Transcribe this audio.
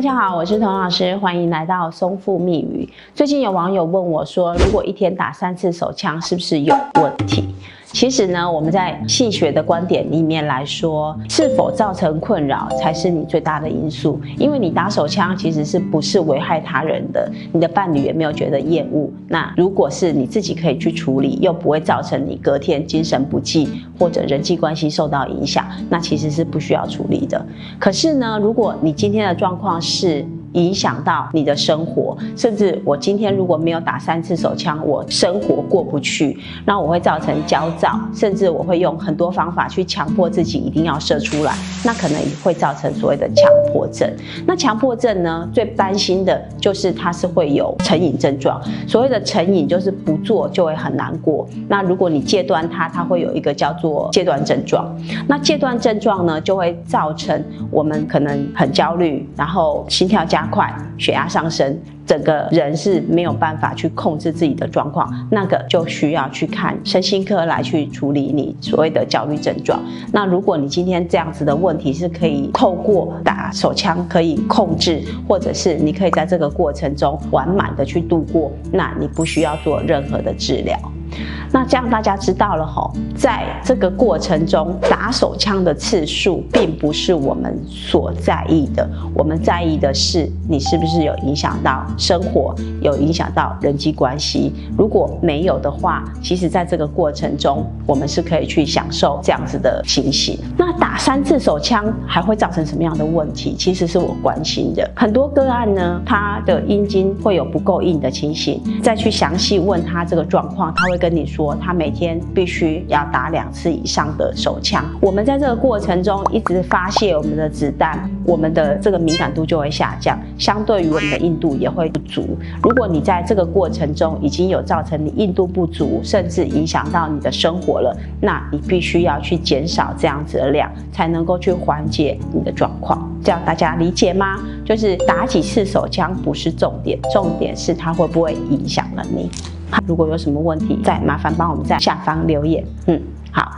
大家好，我是童老师，欢迎来到松富密语。最近有网友问我说，如果一天打三次手枪，是不是有问题？其实呢，我们在性学的观点里面来说，是否造成困扰才是你最大的因素。因为你打手枪其实是不是危害他人的，你的伴侣也没有觉得厌恶。那如果是你自己可以去处理，又不会造成你隔天精神不济或者人际关系受到影响，那其实是不需要处理的。可是呢，如果你今天的状况是，影响到你的生活，甚至我今天如果没有打三次手枪，我生活过不去，那我会造成焦躁，甚至我会用很多方法去强迫自己一定要射出来，那可能也会造成所谓的强迫症。那强迫症呢，最担心的就是它是会有成瘾症状。所谓的成瘾就是不做就会很难过。那如果你戒断它，它会有一个叫做戒断症状。那戒断症状呢，就会造成我们可能很焦虑，然后心跳加。加快血压上升，整个人是没有办法去控制自己的状况，那个就需要去看身心科来去处理你所谓的焦虑症状。那如果你今天这样子的问题是可以透过打手枪可以控制，或者是你可以在这个过程中完满的去度过，那你不需要做任何的治疗。那这样大家知道了吼，在这个过程中打手枪的次数并不是我们所在意的，我们在意的是你是不是有影响到生活，有影响到人际关系。如果没有的话，其实在这个过程中，我们是可以去享受这样子的情形。那打三次手枪还会造成什么样的问题？其实是我关心的。很多个案呢，他的阴茎会有不够硬的情形，再去详细问他这个状况，他会跟你说。说他每天必须要打两次以上的手枪，我们在这个过程中一直发泄我们的子弹，我们的这个敏感度就会下降，相对于我们的硬度也会不足。如果你在这个过程中已经有造成你硬度不足，甚至影响到你的生活了，那你必须要去减少这样子的量，才能够去缓解你的状况。这样大家理解吗？就是打几次手枪不是重点，重点是它会不会影响了你。如果有什么问题，再麻烦帮我们在下方留言。嗯，好。